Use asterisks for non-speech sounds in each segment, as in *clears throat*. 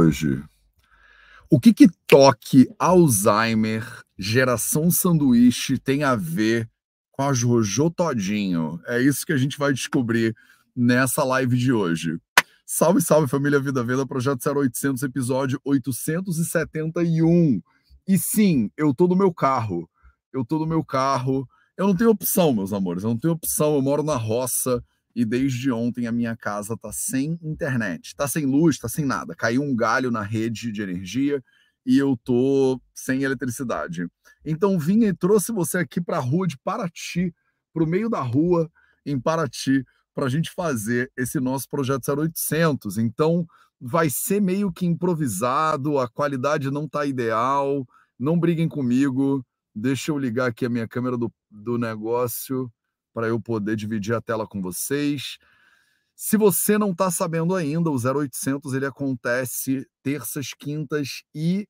hoje. O que que toque, Alzheimer, geração sanduíche tem a ver com a Jojo Todinho? É isso que a gente vai descobrir nessa live de hoje. Salve, salve família Vida Veda, projeto 0800, episódio 871. E sim, eu tô no meu carro. Eu tô no meu carro. Eu não tenho opção, meus amores. Eu não tenho opção. Eu moro na roça e desde ontem a minha casa tá sem internet, tá sem luz, tá sem nada. Caiu um galho na rede de energia e eu tô sem eletricidade. Então vim e trouxe você aqui para a rua de Paraty, para o meio da rua em Paraty, para a gente fazer esse nosso projeto 0800. Então vai ser meio que improvisado, a qualidade não tá ideal. Não briguem comigo. Deixa eu ligar aqui a minha câmera do, do negócio para eu poder dividir a tela com vocês. Se você não está sabendo ainda, o 0800 ele acontece terças, quintas e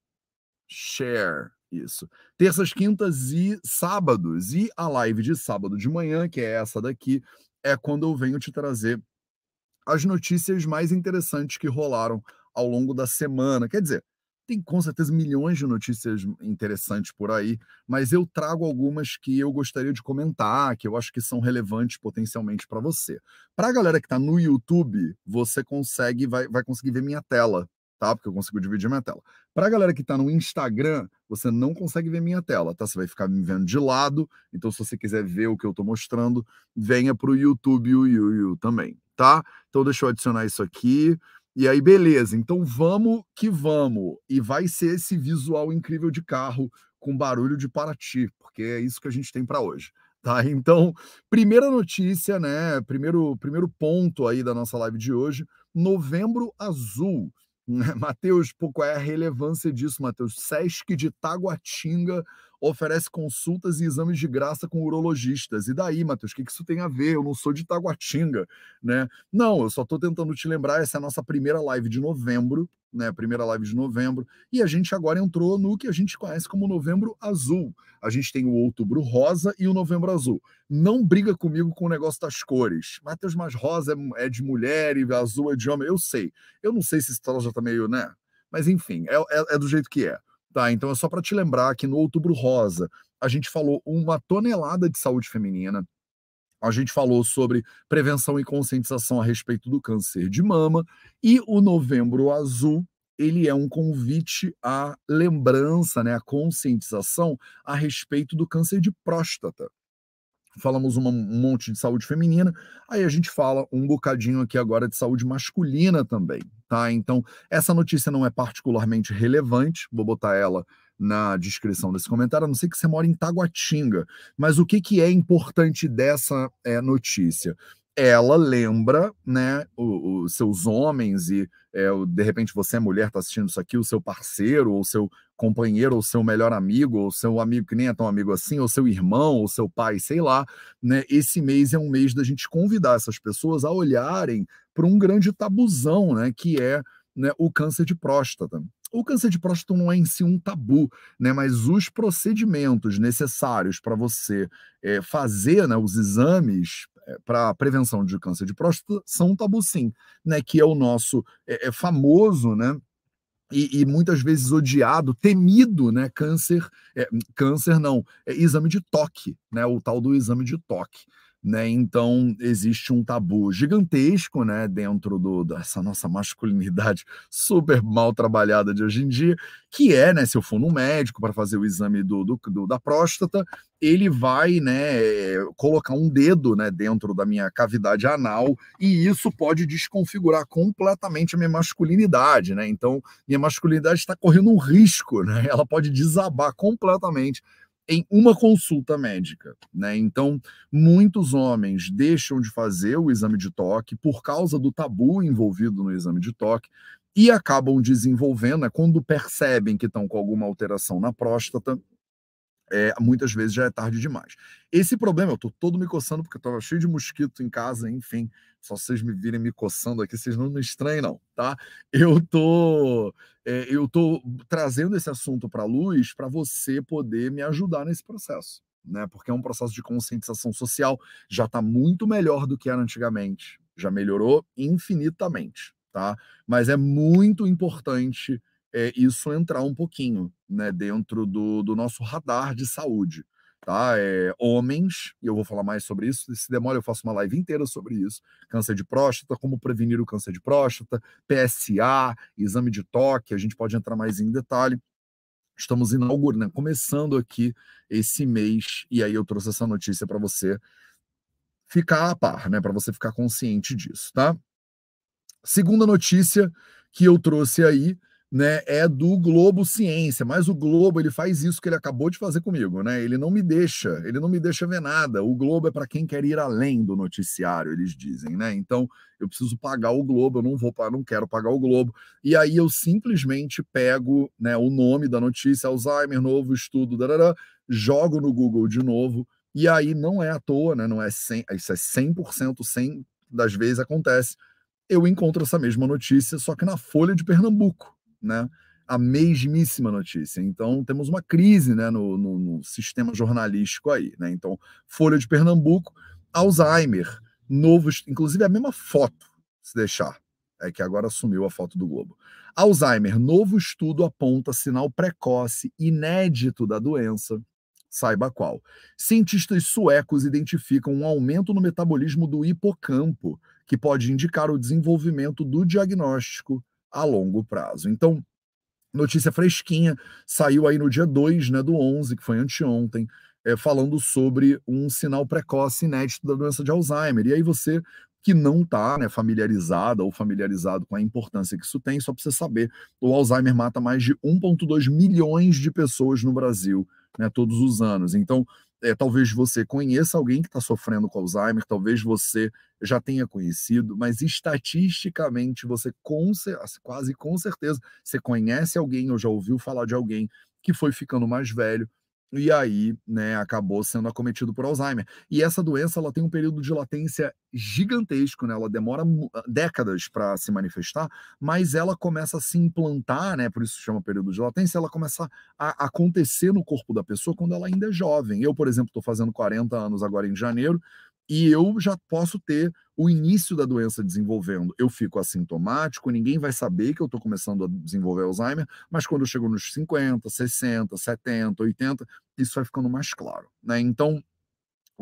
share. Isso. Terças, quintas e sábados. E a live de sábado de manhã, que é essa daqui, é quando eu venho te trazer as notícias mais interessantes que rolaram ao longo da semana. Quer dizer, tem com certeza milhões de notícias interessantes por aí, mas eu trago algumas que eu gostaria de comentar, que eu acho que são relevantes potencialmente para você. Para a galera que está no YouTube, você consegue, vai, vai conseguir ver minha tela, tá? Porque eu consigo dividir minha tela. Para a galera que está no Instagram, você não consegue ver minha tela, tá? Você vai ficar me vendo de lado. Então, se você quiser ver o que eu estou mostrando, venha para o YouTube e o Yu também, tá? Então, deixa eu adicionar isso aqui. E aí, beleza, então vamos que vamos. E vai ser esse visual incrível de carro com barulho de Paraty, porque é isso que a gente tem para hoje. Tá? *laughs* Então, primeira notícia, né? Primeiro, primeiro ponto aí da nossa live de hoje: Novembro Azul. *laughs* Matheus, qual é a relevância disso, Matheus? Sesc de Taguatinga oferece consultas e exames de graça com urologistas. E daí, Matheus, o que isso tem a ver? Eu não sou de Taguatinga, né? Não, eu só estou tentando te lembrar, essa é a nossa primeira live de novembro, né? Primeira live de novembro. E a gente agora entrou no que a gente conhece como Novembro Azul. A gente tem o Outubro Rosa e o Novembro Azul. Não briga comigo com o negócio das cores. Matheus, mas rosa é, é de mulher e azul é de homem. Eu sei. Eu não sei se esse troço já tá meio, né? Mas enfim, é, é, é do jeito que é. Tá, então é só para te lembrar que no Outubro Rosa a gente falou uma tonelada de saúde feminina. A gente falou sobre prevenção e conscientização a respeito do câncer de mama. E o Novembro Azul ele é um convite à lembrança, né, à conscientização a respeito do câncer de próstata. Falamos um monte de saúde feminina, aí a gente fala um bocadinho aqui agora de saúde masculina também, tá? Então, essa notícia não é particularmente relevante, vou botar ela na descrição desse comentário, a não ser que você mora em Taguatinga. Mas o que, que é importante dessa é, notícia? ela lembra, né, os seus homens e é, de repente você é mulher, está assistindo isso aqui, o seu parceiro, ou seu companheiro, ou seu melhor amigo, ou seu amigo que nem é tão amigo assim, ou seu irmão, ou seu pai, sei lá, né? Esse mês é um mês da gente convidar essas pessoas a olharem para um grande tabuzão, né, que é né, o câncer de próstata. O câncer de próstata não é em si um tabu, né? Mas os procedimentos necessários para você é, fazer né, os exames é, para prevenção de câncer de próstata são um tabu sim, né? Que é o nosso é, é famoso, né? E, e, muitas vezes odiado, temido, né? Câncer, é, câncer não, é exame de toque, né? O tal do exame de toque né? Então existe um tabu gigantesco, né, dentro do, dessa nossa masculinidade super mal trabalhada de hoje em dia, que é, né, se eu for no médico para fazer o exame do, do, do, da próstata, ele vai, né, colocar um dedo, né, dentro da minha cavidade anal e isso pode desconfigurar completamente a minha masculinidade, né? Então minha masculinidade está correndo um risco, né? Ela pode desabar completamente em uma consulta médica, né? Então, muitos homens deixam de fazer o exame de toque por causa do tabu envolvido no exame de toque e acabam desenvolvendo, né, quando percebem que estão com alguma alteração na próstata, é, muitas vezes já é tarde demais. Esse problema, eu tô todo me coçando porque eu tava cheio de mosquito em casa, enfim, só vocês me virem me coçando aqui, vocês não me estranhem não, tá? Eu tô é, eu tô trazendo esse assunto para luz para você poder me ajudar nesse processo, né? Porque é um processo de conscientização social, já está muito melhor do que era antigamente, já melhorou infinitamente, tá? Mas é muito importante é, isso entrar um pouquinho, né, dentro do, do nosso radar de saúde, tá? É, homens, e eu vou falar mais sobre isso, se demora eu faço uma live inteira sobre isso, câncer de próstata, como prevenir o câncer de próstata, PSA, exame de toque, a gente pode entrar mais em detalhe. Estamos inaugurando, né, começando aqui esse mês, e aí eu trouxe essa notícia para você ficar a par, né, para você ficar consciente disso, tá? Segunda notícia que eu trouxe aí, né, é do Globo Ciência, mas o Globo ele faz isso que ele acabou de fazer comigo, né? Ele não me deixa, ele não me deixa ver nada. O Globo é para quem quer ir além do noticiário, eles dizem, né? Então, eu preciso pagar o Globo, eu não vou, não quero pagar o Globo. E aí eu simplesmente pego, né, o nome da notícia, Alzheimer, novo estudo, darará, jogo no Google de novo, e aí não é à toa, né? Não é 100, isso é 100%, 100 das vezes acontece. Eu encontro essa mesma notícia, só que na Folha de Pernambuco né? A mesmíssima notícia. Então, temos uma crise né, no, no, no sistema jornalístico aí. Né? Então, Folha de Pernambuco, Alzheimer, novos, inclusive a mesma foto, se deixar. É que agora assumiu a foto do Globo. Alzheimer, novo estudo aponta sinal precoce inédito da doença. Saiba qual. Cientistas suecos identificam um aumento no metabolismo do hipocampo, que pode indicar o desenvolvimento do diagnóstico a longo prazo. Então, notícia fresquinha, saiu aí no dia 2 né, do 11, que foi anteontem, é, falando sobre um sinal precoce inédito da doença de Alzheimer. E aí você que não está né, familiarizada ou familiarizado com a importância que isso tem, só para você saber, o Alzheimer mata mais de 1,2 milhões de pessoas no Brasil né, todos os anos. Então, é, talvez você conheça alguém que está sofrendo com Alzheimer, talvez você já tenha conhecido, mas estatisticamente você com, quase com certeza você conhece alguém ou já ouviu falar de alguém que foi ficando mais velho e aí, né, acabou sendo acometido por Alzheimer. E essa doença, ela tem um período de latência gigantesco, né? Ela demora ah, décadas para se manifestar, mas ela começa a se implantar, né? Por isso se chama período de latência, ela começa a acontecer no corpo da pessoa quando ela ainda é jovem. Eu, por exemplo, estou fazendo 40 anos agora em janeiro, e eu já posso ter o início da doença desenvolvendo. Eu fico assintomático, ninguém vai saber que eu estou começando a desenvolver Alzheimer, mas quando eu chego nos 50, 60, 70, 80, isso vai ficando mais claro. Né? Então,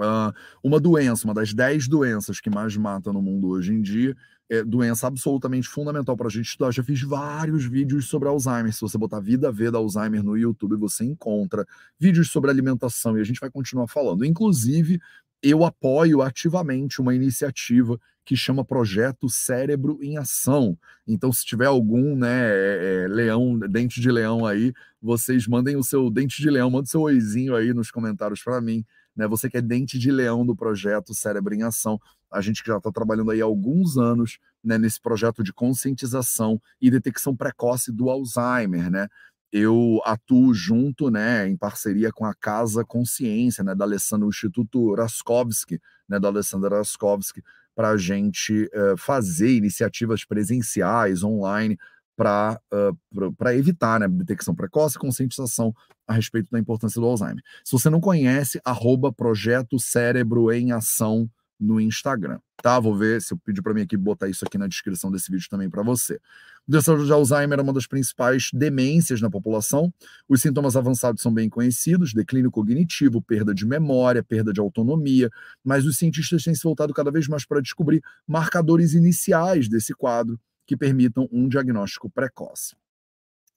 Uh, uma doença, uma das 10 doenças que mais mata no mundo hoje em dia, é doença absolutamente fundamental para a gente estudar. Já fiz vários vídeos sobre Alzheimer. Se você botar Vida V da Alzheimer no YouTube, você encontra vídeos sobre alimentação e a gente vai continuar falando. Inclusive, eu apoio ativamente uma iniciativa que chama Projeto Cérebro em Ação. Então, se tiver algum né, é, é, leão, dente de leão aí, vocês mandem o seu dente de leão, manda o seu oizinho aí nos comentários para mim. Né? Você que é dente de leão do projeto Cérebro em Ação. A gente que já está trabalhando aí há alguns anos né, nesse projeto de conscientização e detecção precoce do Alzheimer, né? Eu atuo junto, né, em parceria com a Casa Consciência, né, da Alessandra, o Instituto Raskowski, né, da Alessandra Raskowski, para a gente uh, fazer iniciativas presenciais, online, para uh, evitar né, detecção precoce e conscientização a respeito da importância do Alzheimer. Se você não conhece, arroba Projeto Cérebro em Ação no Instagram, tá? Vou ver se eu pedir para mim aqui botar isso aqui na descrição desse vídeo também para você. Doença de Alzheimer é uma das principais demências na população. Os sintomas avançados são bem conhecidos: declínio cognitivo, perda de memória, perda de autonomia, mas os cientistas têm se voltado cada vez mais para descobrir marcadores iniciais desse quadro que permitam um diagnóstico precoce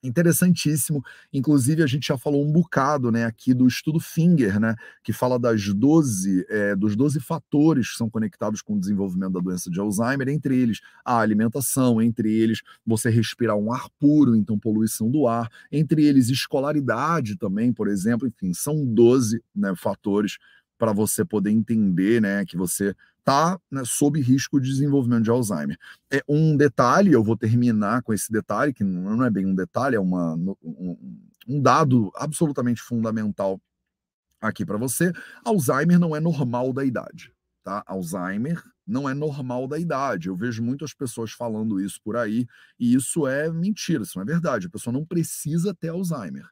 interessantíssimo. Inclusive, a gente já falou um bocado né, aqui do estudo Finger, né, que fala das 12, é, dos 12 fatores que são conectados com o desenvolvimento da doença de Alzheimer, entre eles a alimentação, entre eles você respirar um ar puro, então poluição do ar, entre eles escolaridade também, por exemplo, enfim, são 12 né, fatores para você poder entender né, que você está né, sob risco de desenvolvimento de Alzheimer. É um detalhe, eu vou terminar com esse detalhe, que não é bem um detalhe, é uma, um, um dado absolutamente fundamental aqui para você. Alzheimer não é normal da idade, tá? Alzheimer não é normal da idade. Eu vejo muitas pessoas falando isso por aí, e isso é mentira, isso não é verdade. A pessoa não precisa ter Alzheimer.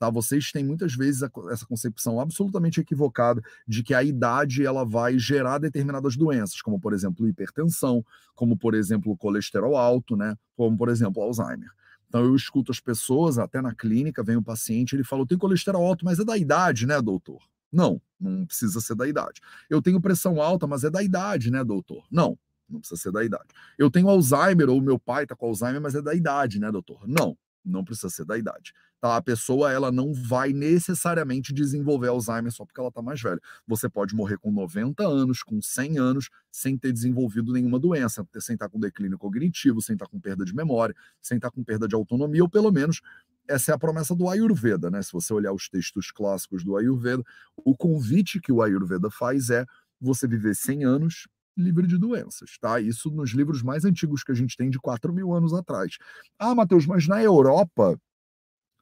Tá? Vocês têm muitas vezes essa concepção absolutamente equivocada de que a idade ela vai gerar determinadas doenças, como por exemplo hipertensão, como por exemplo colesterol alto, né? Como por exemplo Alzheimer. Então eu escuto as pessoas, até na clínica, vem o paciente, ele fala: "Eu tenho colesterol alto, mas é da idade, né, doutor?" Não, não precisa ser da idade. Eu tenho pressão alta, mas é da idade, né, doutor? Não, não precisa ser da idade. Eu tenho Alzheimer ou meu pai está com Alzheimer, mas é da idade, né, doutor? Não, não precisa ser da idade. Tá? A pessoa ela não vai necessariamente desenvolver Alzheimer só porque ela está mais velha. Você pode morrer com 90 anos, com 100 anos, sem ter desenvolvido nenhuma doença, sem estar com declínio cognitivo, sem estar com perda de memória, sem estar com perda de autonomia, ou pelo menos essa é a promessa do Ayurveda, né? Se você olhar os textos clássicos do Ayurveda, o convite que o Ayurveda faz é você viver 100 anos livre de doenças, tá? Isso nos livros mais antigos que a gente tem de 4 mil anos atrás. Ah, Matheus, mas na Europa,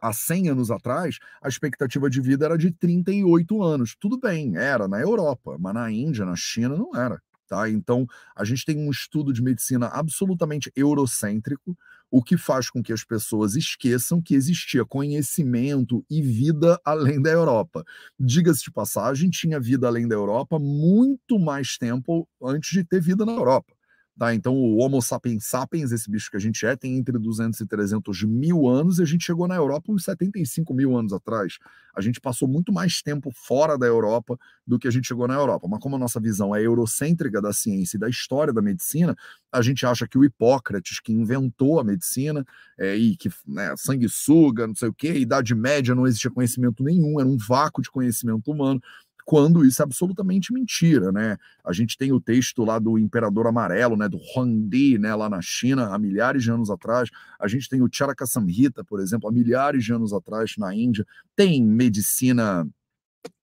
há 100 anos atrás, a expectativa de vida era de 38 anos. Tudo bem, era na Europa, mas na Índia, na China, não era. Tá? Então, a gente tem um estudo de medicina absolutamente eurocêntrico, o que faz com que as pessoas esqueçam que existia conhecimento e vida além da Europa. Diga-se de passagem, tinha vida além da Europa muito mais tempo antes de ter vida na Europa. Tá? Então, o Homo sapiens sapiens, esse bicho que a gente é, tem entre 200 e 300 mil anos e a gente chegou na Europa uns 75 mil anos atrás. A gente passou muito mais tempo fora da Europa do que a gente chegou na Europa. Mas como a nossa visão é eurocêntrica da ciência e da história da medicina, a gente acha que o Hipócrates, que inventou a medicina é, e que né, sanguessuga, não sei o quê, Idade Média não existia conhecimento nenhum, era um vácuo de conhecimento humano quando isso é absolutamente mentira, né? A gente tem o texto lá do Imperador Amarelo, né, do Huangdi, né, lá na China, há milhares de anos atrás. A gente tem o Charaka Samhita, por exemplo, há milhares de anos atrás na Índia. Tem medicina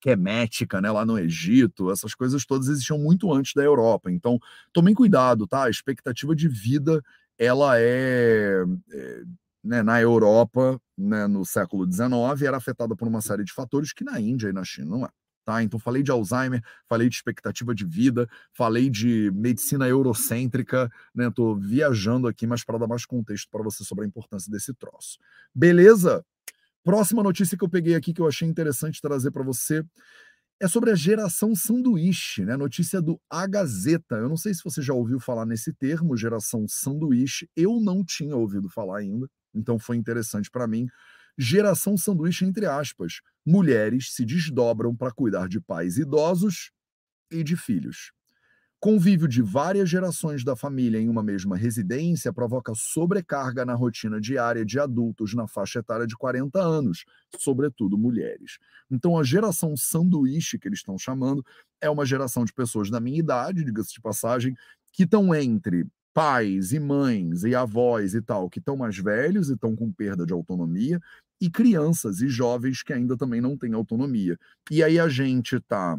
quemética, né, lá no Egito, essas coisas todas existiam muito antes da Europa. Então, tomem cuidado, tá? A expectativa de vida, ela é, é né, na Europa, né, no século XIX, era afetada por uma série de fatores que na Índia e na China não é. Tá? Então, falei de Alzheimer, falei de expectativa de vida, falei de medicina eurocêntrica, né? Tô viajando aqui, mas para dar mais contexto para você sobre a importância desse troço. Beleza? Próxima notícia que eu peguei aqui que eu achei interessante trazer para você é sobre a geração sanduíche, né? Notícia do A Gazeta. Eu não sei se você já ouviu falar nesse termo, geração sanduíche. Eu não tinha ouvido falar ainda, então foi interessante para mim geração sanduíche entre aspas. Mulheres se desdobram para cuidar de pais idosos e de filhos. Convívio de várias gerações da família em uma mesma residência provoca sobrecarga na rotina diária de adultos na faixa etária de 40 anos, sobretudo mulheres. Então, a geração sanduíche, que eles estão chamando, é uma geração de pessoas da minha idade, diga-se de passagem, que estão entre pais e mães e avós e tal, que estão mais velhos e estão com perda de autonomia, e crianças e jovens que ainda também não têm autonomia. E aí a gente está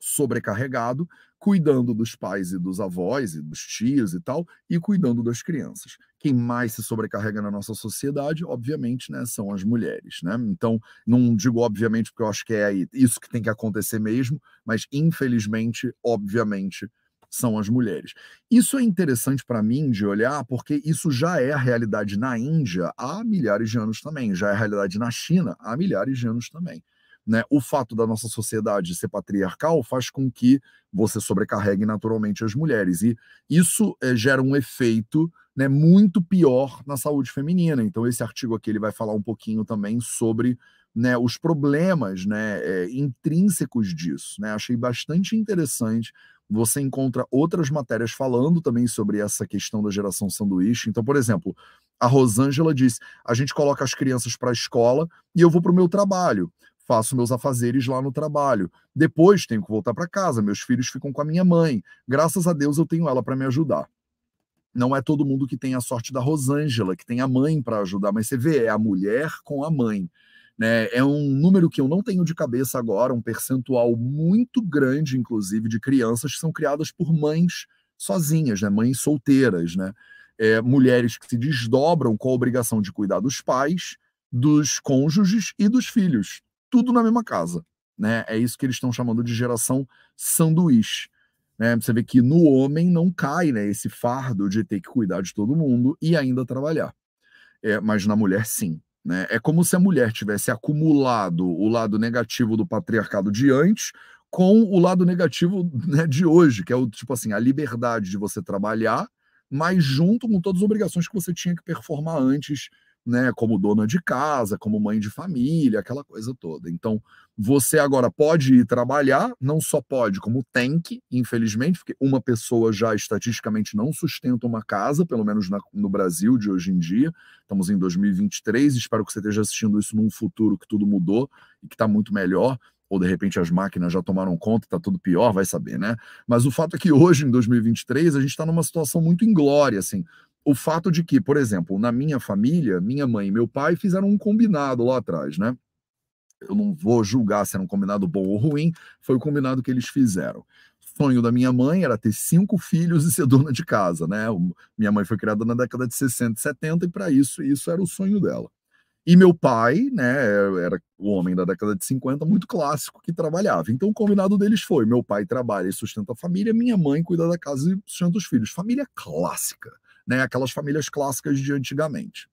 sobrecarregado, cuidando dos pais e dos avós e dos tios e tal, e cuidando das crianças. Quem mais se sobrecarrega na nossa sociedade, obviamente, né, são as mulheres, né? Então, não digo obviamente porque eu acho que é isso que tem que acontecer mesmo, mas infelizmente, obviamente, são as mulheres. Isso é interessante para mim de olhar, porque isso já é a realidade na Índia há milhares de anos também, já é a realidade na China há milhares de anos também. Né? O fato da nossa sociedade ser patriarcal faz com que você sobrecarregue naturalmente as mulheres. E isso é, gera um efeito né, muito pior na saúde feminina. Então, esse artigo aqui ele vai falar um pouquinho também sobre né, os problemas né, é, intrínsecos disso. Né? Achei bastante interessante você encontra outras matérias falando também sobre essa questão da geração sanduíche. Então, por exemplo, a Rosângela diz: a gente coloca as crianças para a escola e eu vou para o meu trabalho. Faço meus afazeres lá no trabalho. Depois tenho que voltar para casa. Meus filhos ficam com a minha mãe. Graças a Deus eu tenho ela para me ajudar. Não é todo mundo que tem a sorte da Rosângela, que tem a mãe para ajudar, mas você vê, é a mulher com a mãe. Né? É um número que eu não tenho de cabeça agora, um percentual muito grande, inclusive, de crianças que são criadas por mães sozinhas, né? mães solteiras, né? É, mulheres que se desdobram com a obrigação de cuidar dos pais, dos cônjuges e dos filhos, tudo na mesma casa. Né? É isso que eles estão chamando de geração sanduíche. Né? Você vê que no homem não cai né, esse fardo de ter que cuidar de todo mundo e ainda trabalhar. É, mas na mulher, sim. Né? É como se a mulher tivesse acumulado o lado negativo do patriarcado de antes com o lado negativo né, de hoje, que é o tipo assim, a liberdade de você trabalhar, mas junto com todas as obrigações que você tinha que performar antes né, como dona de casa, como mãe de família, aquela coisa toda. Então, você agora pode ir trabalhar, não só pode, como tem que, infelizmente, porque uma pessoa já estatisticamente não sustenta uma casa, pelo menos na, no Brasil de hoje em dia. Estamos em 2023, espero que você esteja assistindo isso num futuro que tudo mudou e que está muito melhor ou de repente as máquinas já tomaram conta, está tudo pior, vai saber, né? Mas o fato é que hoje, em 2023, a gente está numa situação muito inglória, assim o fato de que, por exemplo, na minha família, minha mãe e meu pai fizeram um combinado lá atrás, né? Eu não vou julgar se era um combinado bom ou ruim, foi o combinado que eles fizeram. Sonho da minha mãe era ter cinco filhos e ser dona de casa, né? Minha mãe foi criada na década de 60 e 70 e para isso, isso era o sonho dela. E meu pai, né, era o homem da década de 50, muito clássico, que trabalhava. Então o combinado deles foi: meu pai trabalha e sustenta a família, minha mãe cuida da casa e sustenta os filhos. Família clássica né? Aquelas famílias clássicas de antigamente.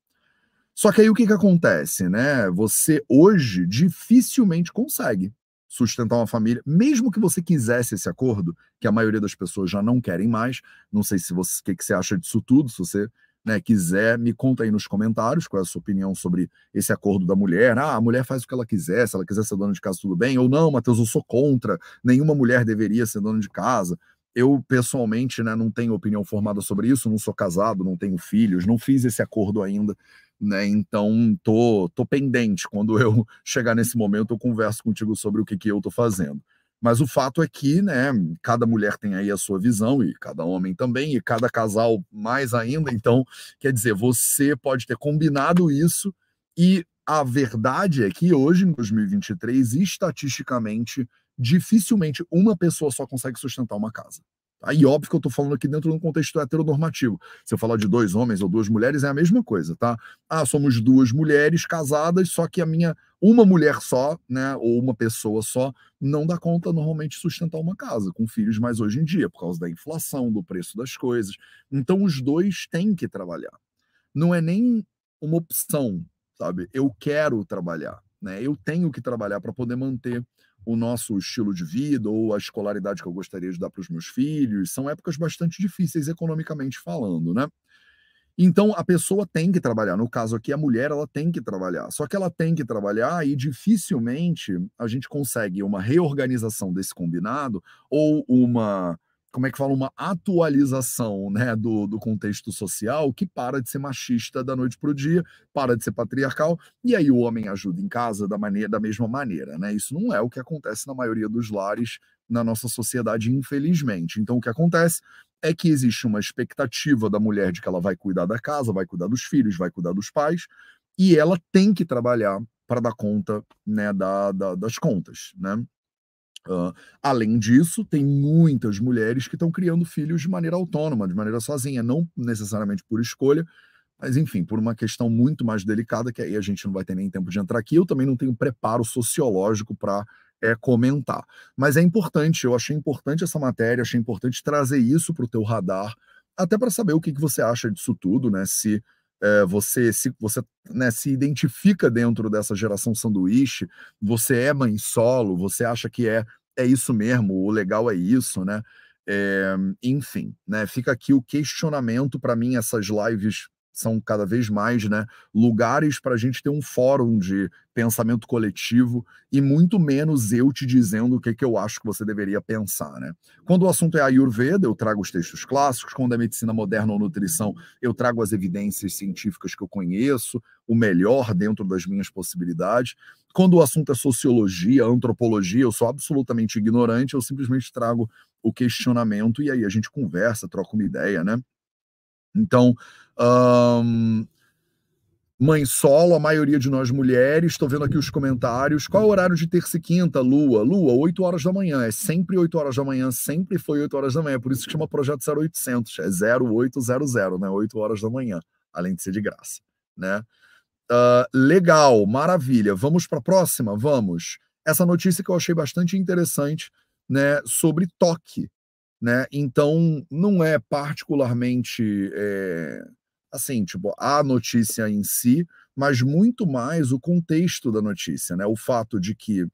Só que aí o que, que acontece, né? Você hoje dificilmente consegue sustentar uma família, mesmo que você quisesse esse acordo, que a maioria das pessoas já não querem mais. Não sei se você, o que, que você acha disso tudo, se você né, quiser, me conta aí nos comentários qual é a sua opinião sobre esse acordo da mulher. Ah, a mulher faz o que ela quiser, se ela quiser ser dona de casa, tudo bem. Ou não, Matheus, eu sou contra, nenhuma mulher deveria ser dona de casa eu pessoalmente né, não tenho opinião formada sobre isso, não sou casado, não tenho filhos, não fiz esse acordo ainda, né? Então tô, tô pendente. Quando eu *laughs* chegar nesse momento, eu converso contigo sobre o que, que eu tô fazendo. Mas o fato é que, né, cada mulher tem aí a sua visão, e cada homem também, e cada casal mais ainda. Então, quer dizer, você pode ter combinado isso, e a verdade é que hoje, em 2023, estatisticamente, dificilmente uma pessoa só consegue sustentar uma casa. Aí, óbvio que eu estou falando aqui dentro de um contexto heteronormativo. Se eu falar de dois homens ou duas mulheres, é a mesma coisa, tá? Ah, somos duas mulheres casadas, só que a minha, uma mulher só, né, ou uma pessoa só, não dá conta normalmente sustentar uma casa, com filhos mais hoje em dia, por causa da inflação, do preço das coisas. Então, os dois têm que trabalhar. Não é nem uma opção, sabe? Eu quero trabalhar, né? Eu tenho que trabalhar para poder manter o nosso estilo de vida ou a escolaridade que eu gostaria de dar para os meus filhos. São épocas bastante difíceis economicamente falando, né? Então a pessoa tem que trabalhar. No caso aqui, a mulher ela tem que trabalhar. Só que ela tem que trabalhar e dificilmente a gente consegue uma reorganização desse combinado ou uma como é que fala, uma atualização né, do, do contexto social que para de ser machista da noite para o dia, para de ser patriarcal, e aí o homem ajuda em casa da, maneira, da mesma maneira. Né? Isso não é o que acontece na maioria dos lares na nossa sociedade, infelizmente. Então, o que acontece é que existe uma expectativa da mulher de que ela vai cuidar da casa, vai cuidar dos filhos, vai cuidar dos pais, e ela tem que trabalhar para dar conta né, da, da, das contas. Né? Uh, além disso, tem muitas mulheres que estão criando filhos de maneira autônoma, de maneira sozinha, não necessariamente por escolha, mas enfim, por uma questão muito mais delicada, que aí a gente não vai ter nem tempo de entrar aqui. Eu também não tenho preparo sociológico para é, comentar. Mas é importante, eu achei importante essa matéria, achei importante trazer isso para o teu radar, até para saber o que, que você acha disso tudo, né? Se é, você se você né, se identifica dentro dessa geração sanduíche, você é mãe solo, você acha que é é isso mesmo, o legal é isso, né? É, enfim, né? Fica aqui o questionamento para mim essas lives são cada vez mais né, lugares para a gente ter um fórum de pensamento coletivo e muito menos eu te dizendo o que, que eu acho que você deveria pensar. Né? Quando o assunto é Ayurveda, eu trago os textos clássicos, quando é medicina moderna ou nutrição, eu trago as evidências científicas que eu conheço, o melhor dentro das minhas possibilidades. Quando o assunto é sociologia, antropologia, eu sou absolutamente ignorante, eu simplesmente trago o questionamento e aí a gente conversa, troca uma ideia, né? Então, um, mãe solo, a maioria de nós mulheres. Estou vendo aqui os comentários. Qual é o horário de terça e quinta, Lua? Lua, 8 horas da manhã. É sempre 8 horas da manhã, sempre foi 8 horas da manhã. Por isso que chama Projeto 0800. É 0800, né? 8 horas da manhã, além de ser de graça, né? Uh, legal, maravilha. Vamos para a próxima? Vamos. Essa notícia que eu achei bastante interessante, né? Sobre toque né? Então não é particularmente é, assim, tipo, a notícia em si, mas muito mais o contexto da notícia, né? O fato de que,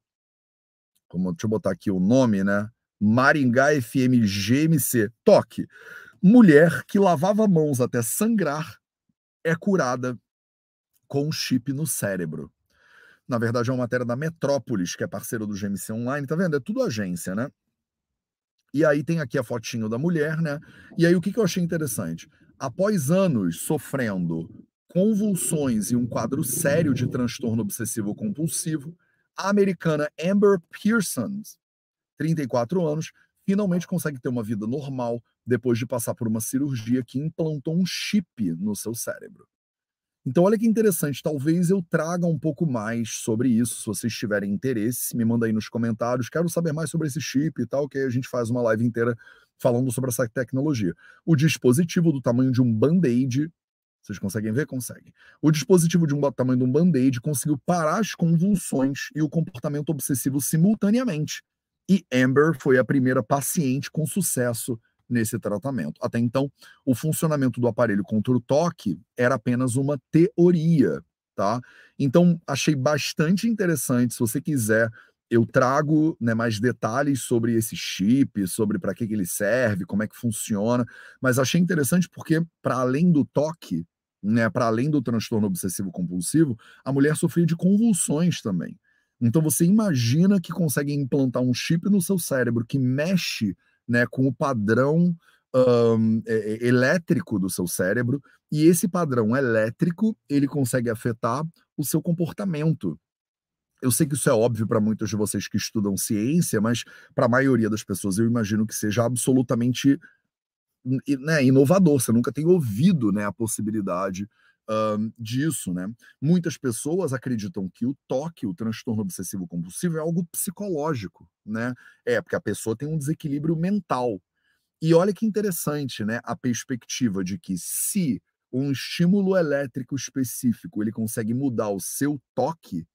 como deixa eu botar aqui o nome, né? Maringá FM GMC, toque. Mulher que lavava mãos até sangrar é curada com um chip no cérebro. Na verdade, é uma matéria da Metrópolis, que é parceira do GMC Online, tá vendo? É tudo agência, né? E aí tem aqui a fotinho da mulher, né? E aí o que, que eu achei interessante? Após anos sofrendo convulsões e um quadro sério de transtorno obsessivo compulsivo, a americana Amber Pearson, 34 anos, finalmente consegue ter uma vida normal depois de passar por uma cirurgia que implantou um chip no seu cérebro. Então, olha que interessante. Talvez eu traga um pouco mais sobre isso, se vocês tiverem interesse. Me manda aí nos comentários. Quero saber mais sobre esse chip e tal, que aí a gente faz uma live inteira falando sobre essa tecnologia. O dispositivo do tamanho de um band-aid. Vocês conseguem ver? Conseguem. O dispositivo de um tamanho de um band-aid conseguiu parar as convulsões e o comportamento obsessivo simultaneamente. E Amber foi a primeira paciente com sucesso nesse tratamento. Até então, o funcionamento do aparelho contra o toque era apenas uma teoria, tá? Então, achei bastante interessante. Se você quiser, eu trago né, mais detalhes sobre esse chip, sobre para que, que ele serve, como é que funciona. Mas achei interessante porque, para além do toque, né, para além do transtorno obsessivo compulsivo, a mulher sofria de convulsões também. Então você imagina que consegue implantar um chip no seu cérebro que mexe né, com o padrão um, elétrico do seu cérebro, e esse padrão elétrico ele consegue afetar o seu comportamento. Eu sei que isso é óbvio para muitos de vocês que estudam ciência, mas para a maioria das pessoas eu imagino que seja absolutamente né, inovador. Você nunca tem ouvido né, a possibilidade um, disso, né? Muitas pessoas acreditam que o toque, o transtorno obsessivo compulsivo, é algo psicológico, né? É, porque a pessoa tem um desequilíbrio mental. E olha que interessante, né? A perspectiva de que se um estímulo elétrico específico ele consegue mudar o seu toque,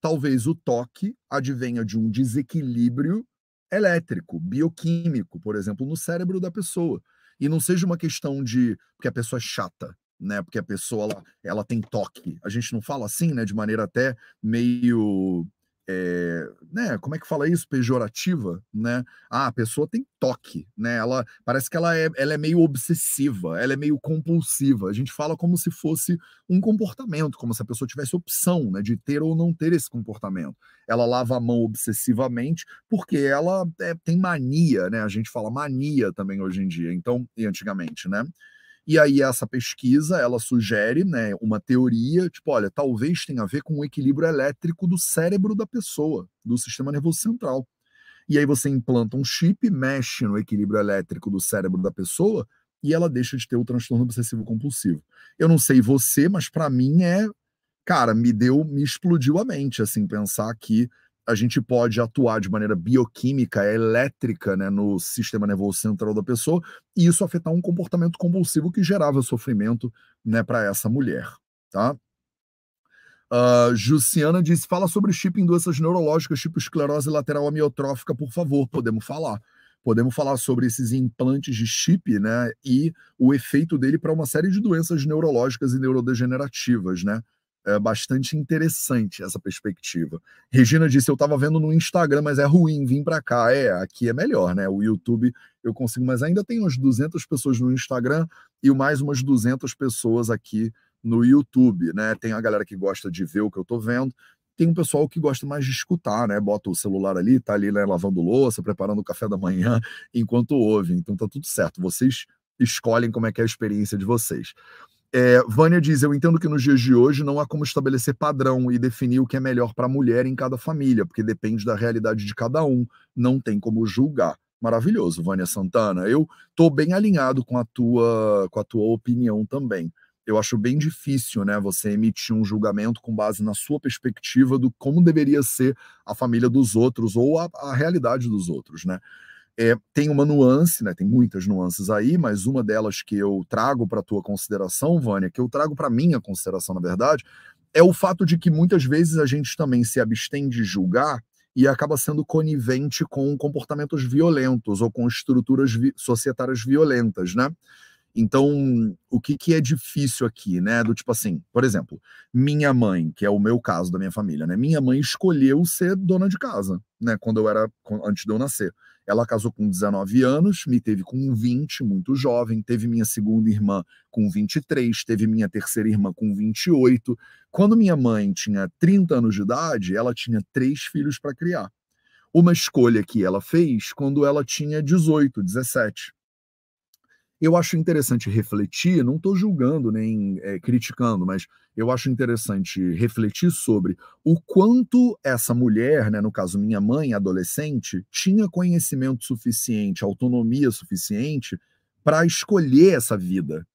talvez o toque advenha de um desequilíbrio elétrico, bioquímico, por exemplo, no cérebro da pessoa. E não seja uma questão de porque a pessoa é chata, né? Porque a pessoa ela, ela tem toque. A gente não fala assim, né? De maneira até meio é, né, como é que fala isso? Pejorativa, né? Ah, a pessoa tem toque, né? Ela parece que ela é, ela é meio obsessiva, ela é meio compulsiva. A gente fala como se fosse um comportamento, como se a pessoa tivesse opção, né, de ter ou não ter esse comportamento. Ela lava a mão obsessivamente porque ela é, tem mania, né? A gente fala mania também hoje em dia, então e antigamente, né? E aí essa pesquisa, ela sugere, né, uma teoria, tipo, olha, talvez tenha a ver com o equilíbrio elétrico do cérebro da pessoa, do sistema nervoso central. E aí você implanta um chip, mexe no equilíbrio elétrico do cérebro da pessoa e ela deixa de ter o transtorno obsessivo compulsivo. Eu não sei você, mas para mim é, cara, me deu, me explodiu a mente assim pensar que a gente pode atuar de maneira bioquímica, elétrica, né, no sistema nervoso central da pessoa, e isso afetar um comportamento compulsivo que gerava sofrimento né, para essa mulher. Tá? Uh, Jussiana disse: fala sobre chip em doenças neurológicas, tipo esclerose lateral amiotrófica, por favor. Podemos falar. Podemos falar sobre esses implantes de chip, né? E o efeito dele para uma série de doenças neurológicas e neurodegenerativas, né? É bastante interessante essa perspectiva. Regina disse: Eu estava vendo no Instagram, mas é ruim vir para cá. É, aqui é melhor, né? O YouTube eu consigo, mas ainda tem umas 200 pessoas no Instagram e mais umas 200 pessoas aqui no YouTube, né? Tem a galera que gosta de ver o que eu estou vendo. Tem um pessoal que gosta mais de escutar, né? Bota o celular ali, tá ali né, lavando louça, preparando o café da manhã *laughs* enquanto ouve. Então tá tudo certo. Vocês escolhem como é que é a experiência de vocês. É, Vânia diz: Eu entendo que nos dias de hoje não há como estabelecer padrão e definir o que é melhor para a mulher em cada família, porque depende da realidade de cada um, não tem como julgar. Maravilhoso, Vânia Santana. Eu estou bem alinhado com a tua com a tua opinião também. Eu acho bem difícil, né, você emitir um julgamento com base na sua perspectiva do como deveria ser a família dos outros ou a, a realidade dos outros, né? É, tem uma nuance, né? Tem muitas nuances aí, mas uma delas que eu trago para tua consideração, Vânia, que eu trago para minha consideração, na verdade, é o fato de que muitas vezes a gente também se abstém de julgar e acaba sendo conivente com comportamentos violentos ou com estruturas vi societárias violentas, né? Então, o que, que é difícil aqui, né? Do tipo assim, por exemplo, minha mãe, que é o meu caso da minha família, né? Minha mãe escolheu ser dona de casa, né? Quando eu era, antes de eu nascer. Ela casou com 19 anos, me teve com 20, muito jovem, teve minha segunda irmã com 23, teve minha terceira irmã com 28. Quando minha mãe tinha 30 anos de idade, ela tinha três filhos para criar. Uma escolha que ela fez quando ela tinha 18, 17 eu acho interessante refletir, não estou julgando nem é, criticando, mas eu acho interessante refletir sobre o quanto essa mulher, né, no caso minha mãe, adolescente, tinha conhecimento suficiente, autonomia suficiente para escolher essa vida,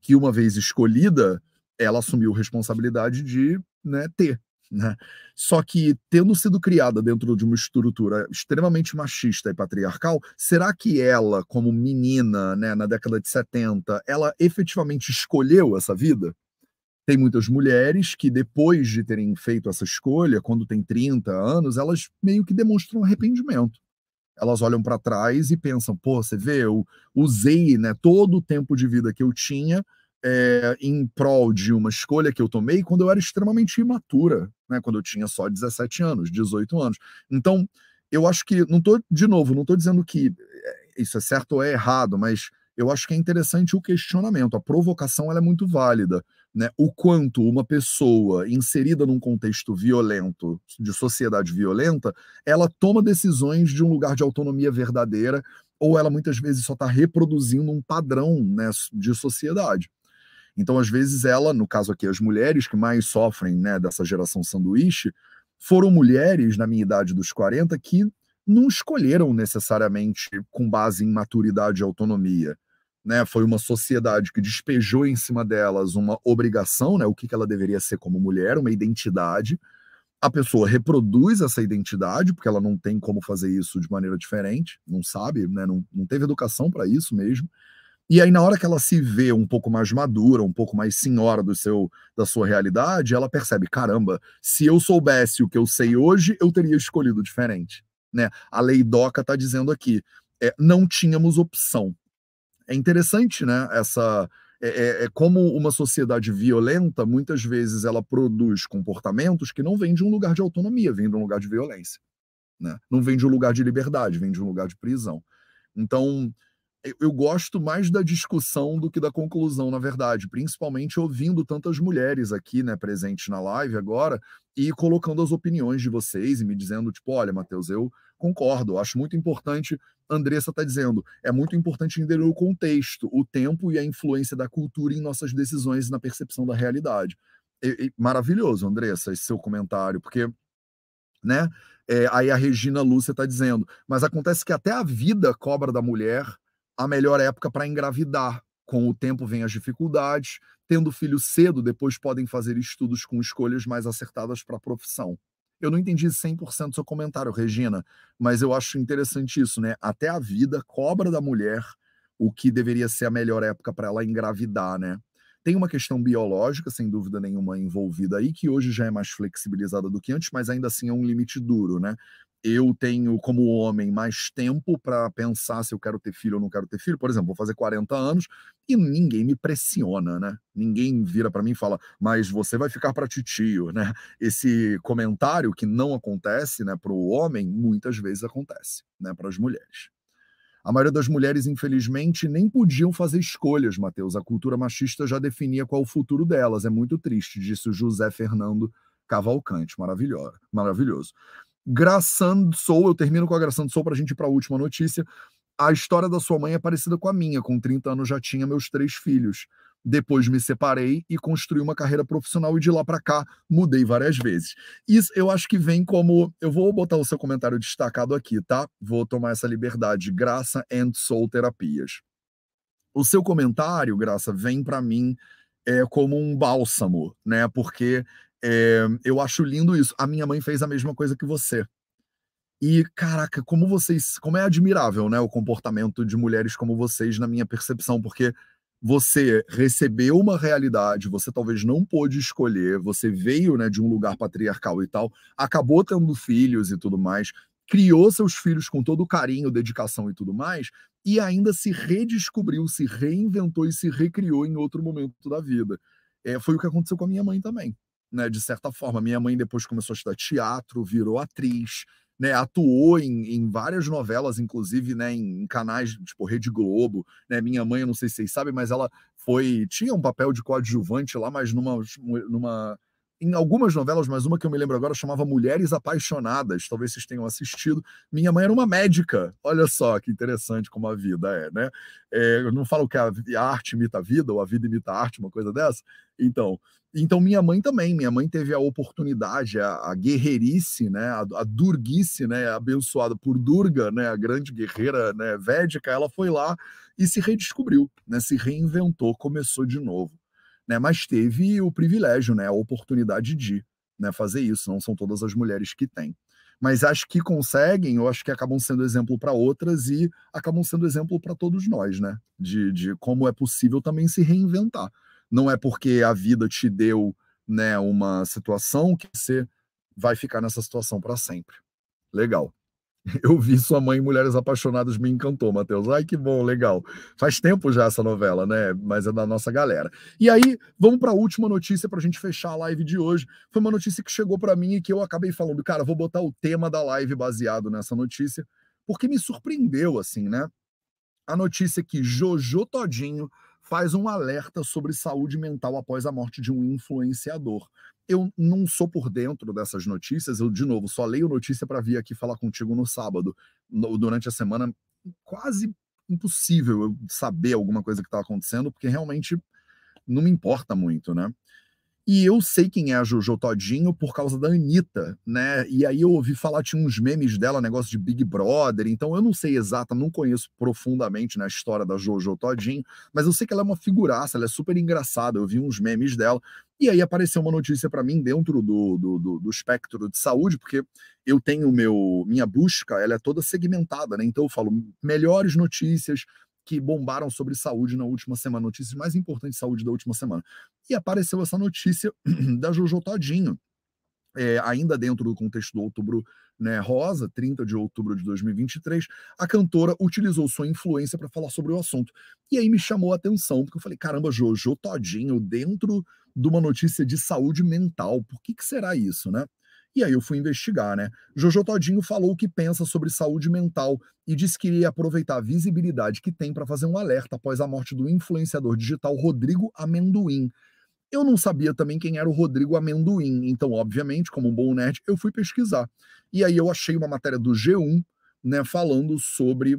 que uma vez escolhida, ela assumiu responsabilidade de né, ter. Né? Só que, tendo sido criada dentro de uma estrutura extremamente machista e patriarcal, será que ela, como menina, né, na década de 70, ela efetivamente escolheu essa vida? Tem muitas mulheres que, depois de terem feito essa escolha, quando tem 30 anos, elas meio que demonstram arrependimento. Elas olham para trás e pensam: pô, você vê, eu usei né, todo o tempo de vida que eu tinha é, em prol de uma escolha que eu tomei quando eu era extremamente imatura, né? Quando eu tinha só 17 anos, 18 anos. Então, eu acho que, não tô, de novo, não estou dizendo que eh, isso é certo ou é errado, mas eu acho que é interessante o questionamento. A provocação ela é muito válida. Né? O quanto uma pessoa inserida num contexto violento, de sociedade violenta, ela toma decisões de um lugar de autonomia verdadeira, ou ela muitas vezes só está reproduzindo um padrão né, de sociedade. Então, às vezes, ela, no caso aqui, as mulheres que mais sofrem né, dessa geração sanduíche, foram mulheres, na minha idade dos 40, que não escolheram necessariamente com base em maturidade e autonomia. Né? Foi uma sociedade que despejou em cima delas uma obrigação, né? o que, que ela deveria ser como mulher, uma identidade. A pessoa reproduz essa identidade, porque ela não tem como fazer isso de maneira diferente, não sabe, né? não, não teve educação para isso mesmo. E aí, na hora que ela se vê um pouco mais madura, um pouco mais senhora do seu, da sua realidade, ela percebe: caramba, se eu soubesse o que eu sei hoje, eu teria escolhido diferente. Né? A lei DOCA está dizendo aqui: é, não tínhamos opção. É interessante, né? Essa. É, é, é, como uma sociedade violenta, muitas vezes ela produz comportamentos que não vêm de um lugar de autonomia, vêm de um lugar de violência. Né? Não vem de um lugar de liberdade, vem de um lugar de prisão. Então, eu gosto mais da discussão do que da conclusão, na verdade, principalmente ouvindo tantas mulheres aqui, né, presentes na live agora e colocando as opiniões de vocês e me dizendo, tipo, olha, Matheus, eu concordo, acho muito importante, Andressa está dizendo, é muito importante entender o contexto, o tempo e a influência da cultura em nossas decisões e na percepção da realidade. E, e, maravilhoso, Andressa, esse seu comentário, porque, né, é, aí a Regina Lúcia está dizendo, mas acontece que até a vida cobra da mulher a melhor época para engravidar. Com o tempo vem as dificuldades. Tendo filho cedo, depois podem fazer estudos com escolhas mais acertadas para a profissão. Eu não entendi 100% do seu comentário, Regina, mas eu acho interessante isso, né? Até a vida cobra da mulher o que deveria ser a melhor época para ela engravidar, né? Tem uma questão biológica, sem dúvida nenhuma, envolvida aí, que hoje já é mais flexibilizada do que antes, mas ainda assim é um limite duro, né? Eu tenho, como homem, mais tempo para pensar se eu quero ter filho ou não quero ter filho. Por exemplo, vou fazer 40 anos e ninguém me pressiona, né? Ninguém vira para mim e fala, mas você vai ficar para titio, né? Esse comentário que não acontece, né, para o homem, muitas vezes acontece, né, para as mulheres. A maioria das mulheres, infelizmente, nem podiam fazer escolhas, Mateus. A cultura machista já definia qual o futuro delas. É muito triste, disse o José Fernando Cavalcante. Maravilhoso. Graçando Sou, eu termino com a Graçando Sou para a gente ir para a última notícia. A história da sua mãe é parecida com a minha. Com 30 anos já tinha meus três filhos. Depois me separei e construí uma carreira profissional e de lá para cá mudei várias vezes. Isso eu acho que vem como. Eu vou botar o seu comentário destacado aqui, tá? Vou tomar essa liberdade. Graça and Soul Terapias. O seu comentário, Graça, vem para mim é, como um bálsamo, né? Porque é, eu acho lindo isso. A minha mãe fez a mesma coisa que você. E, caraca, como vocês. Como é admirável, né? O comportamento de mulheres como vocês, na minha percepção, porque você recebeu uma realidade, você talvez não pôde escolher, você veio né, de um lugar patriarcal e tal, acabou tendo filhos e tudo mais, criou seus filhos com todo carinho, dedicação e tudo mais, e ainda se redescobriu, se reinventou e se recriou em outro momento da vida. É, foi o que aconteceu com a minha mãe também, né? De certa forma, minha mãe depois começou a estudar teatro, virou atriz, né, atuou em, em, várias novelas, inclusive, né, em, canais tipo Rede Globo, né, minha mãe, eu não sei se vocês sabem, mas ela foi tinha um papel de coadjuvante lá, mas numa, numa em algumas novelas, mas uma que eu me lembro agora chamava Mulheres Apaixonadas, talvez vocês tenham assistido. Minha mãe era uma médica, olha só que interessante como a vida é, né? É, eu não falo que a, arte imita a vida, ou a vida imita a arte, uma coisa dessa. Então, então minha mãe também, minha mãe teve a oportunidade, a, a guerreirice, né? A, a durguice, né? Abençoada por Durga, né? A grande guerreira né? védica, ela foi lá e se redescobriu, né? Se reinventou, começou de novo né? Mas teve o privilégio, né? A oportunidade de né, fazer isso. Não são todas as mulheres que têm. Mas acho que conseguem, eu acho que acabam sendo exemplo para outras e acabam sendo exemplo para todos nós, né? De, de como é possível também se reinventar. Não é porque a vida te deu né, uma situação que você vai ficar nessa situação para sempre. Legal. *laughs* Eu vi sua mãe Mulheres Apaixonadas, me encantou, Matheus. Ai, que bom, legal. Faz tempo já essa novela, né? Mas é da nossa galera. E aí, vamos para a última notícia para a gente fechar a live de hoje. Foi uma notícia que chegou para mim e que eu acabei falando, cara, vou botar o tema da live baseado nessa notícia, porque me surpreendeu, assim, né? A notícia é que Jojo Todinho faz um alerta sobre saúde mental após a morte de um influenciador eu não sou por dentro dessas notícias, eu, de novo, só leio notícia para vir aqui falar contigo no sábado. No, durante a semana, quase impossível eu saber alguma coisa que está acontecendo, porque realmente não me importa muito, né? E eu sei quem é a Jojo Todinho por causa da Anitta, né? E aí eu ouvi falar, tinha uns memes dela, negócio de Big Brother, então eu não sei exata, não conheço profundamente na né, história da Jojo Todinho, mas eu sei que ela é uma figuraça, ela é super engraçada, eu vi uns memes dela, e aí apareceu uma notícia para mim dentro do, do, do, do, espectro de saúde, porque eu tenho meu minha busca, ela é toda segmentada, né? Então eu falo melhores notícias, que bombaram sobre saúde na última semana, notícias mais importantes de saúde da última semana. E apareceu essa notícia *clears throat* da Jojo Todinho, é, ainda dentro do contexto do outubro né, rosa, 30 de outubro de 2023, a cantora utilizou sua influência para falar sobre o assunto. E aí me chamou a atenção, porque eu falei, caramba, Jojo Todinho, dentro de uma notícia de saúde mental, por que, que será isso, né? E aí eu fui investigar, né? Jojo Todinho falou o que pensa sobre saúde mental e disse que iria aproveitar a visibilidade que tem para fazer um alerta após a morte do influenciador digital Rodrigo Amendoim. Eu não sabia também quem era o Rodrigo Amendoim, então, obviamente, como um bom nerd, eu fui pesquisar. E aí eu achei uma matéria do G1, né, falando sobre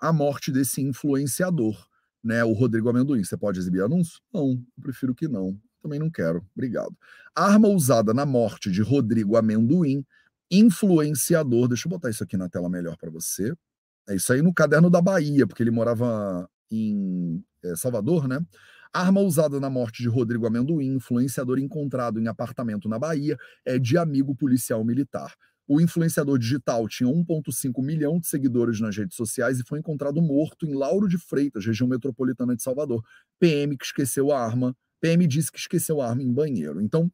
a morte desse influenciador, né, o Rodrigo Amendoim. Você pode exibir anúncio? Não, eu prefiro que não. Também não quero. Obrigado. Arma usada na morte de Rodrigo Amendoim, influenciador. Deixa eu botar isso aqui na tela melhor para você. É isso aí no caderno da Bahia, porque ele morava em é, Salvador, né? Arma usada na morte de Rodrigo Amendoim, influenciador encontrado em apartamento na Bahia, é de amigo policial militar. O influenciador digital tinha 1,5 milhão de seguidores nas redes sociais e foi encontrado morto em Lauro de Freitas, região metropolitana de Salvador. PM que esqueceu a arma PM disse que esqueceu a arma em banheiro. Então,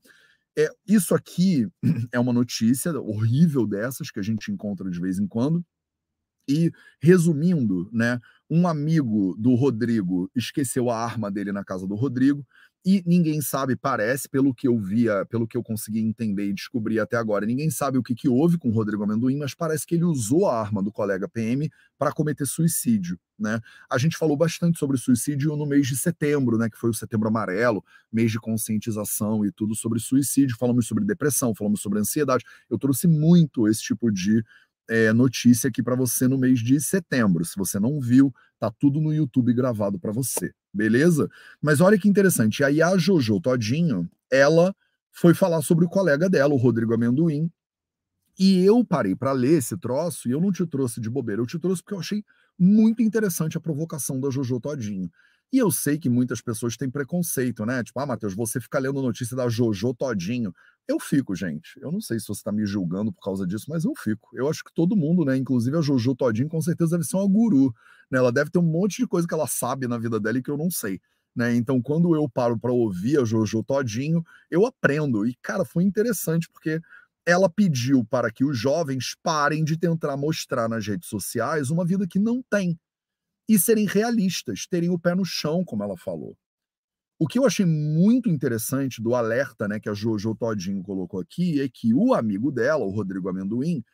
é, isso aqui *clears throat* é uma notícia horrível dessas que a gente encontra de vez em quando. E, resumindo, né, um amigo do Rodrigo esqueceu a arma dele na casa do Rodrigo e ninguém sabe, parece, pelo que eu via, pelo que eu consegui entender e descobrir até agora, ninguém sabe o que, que houve com o Rodrigo Amendoim, mas parece que ele usou a arma do colega PM para cometer suicídio. Né? A gente falou bastante sobre suicídio no mês de setembro, né, que foi o setembro amarelo, mês de conscientização e tudo sobre suicídio. Falamos sobre depressão, falamos sobre ansiedade. Eu trouxe muito esse tipo de é, notícia aqui para você no mês de setembro. Se você não viu, tá tudo no YouTube gravado para você beleza? Mas olha que interessante, aí a Jojo Todinho, ela foi falar sobre o colega dela, o Rodrigo Amendoim, e eu parei para ler esse troço e eu não te trouxe de bobeira, eu te trouxe porque eu achei muito interessante a provocação da Jojo Todinho. E eu sei que muitas pessoas têm preconceito, né? Tipo, ah, Matheus, você fica lendo notícia da Jojo Todinho. Eu fico, gente. Eu não sei se você está me julgando por causa disso, mas eu fico. Eu acho que todo mundo, né? Inclusive a Jojo Todinho, com certeza deve ser uma guru. Né? Ela deve ter um monte de coisa que ela sabe na vida dela e que eu não sei. Né? Então, quando eu paro para ouvir a Jojo Todinho, eu aprendo. E, cara, foi interessante, porque ela pediu para que os jovens parem de tentar mostrar nas redes sociais uma vida que não tem e serem realistas, terem o pé no chão, como ela falou. O que eu achei muito interessante do alerta né, que a Jojo Todinho colocou aqui é que o amigo dela, o Rodrigo Amendoim,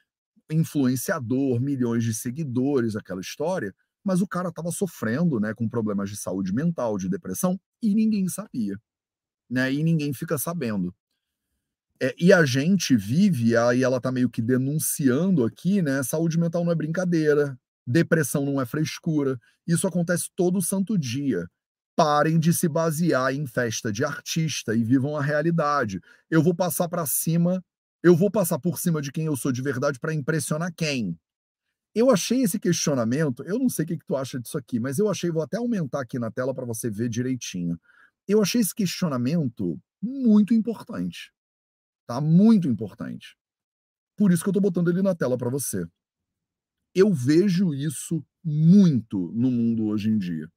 influenciador, milhões de seguidores, aquela história, mas o cara estava sofrendo né, com problemas de saúde mental, de depressão, e ninguém sabia. Né, e ninguém fica sabendo. É, e a gente vive, aí ela está meio que denunciando aqui, né? Saúde mental não é brincadeira, depressão não é frescura. Isso acontece todo santo dia. Parem de se basear em festa de artista e vivam a realidade. Eu vou passar para cima, eu vou passar por cima de quem eu sou de verdade para impressionar quem? Eu achei esse questionamento, eu não sei o que, que tu acha disso aqui, mas eu achei, vou até aumentar aqui na tela para você ver direitinho. Eu achei esse questionamento muito importante tá? Muito importante. Por isso que eu estou botando ele na tela para você. Eu vejo isso muito no mundo hoje em dia.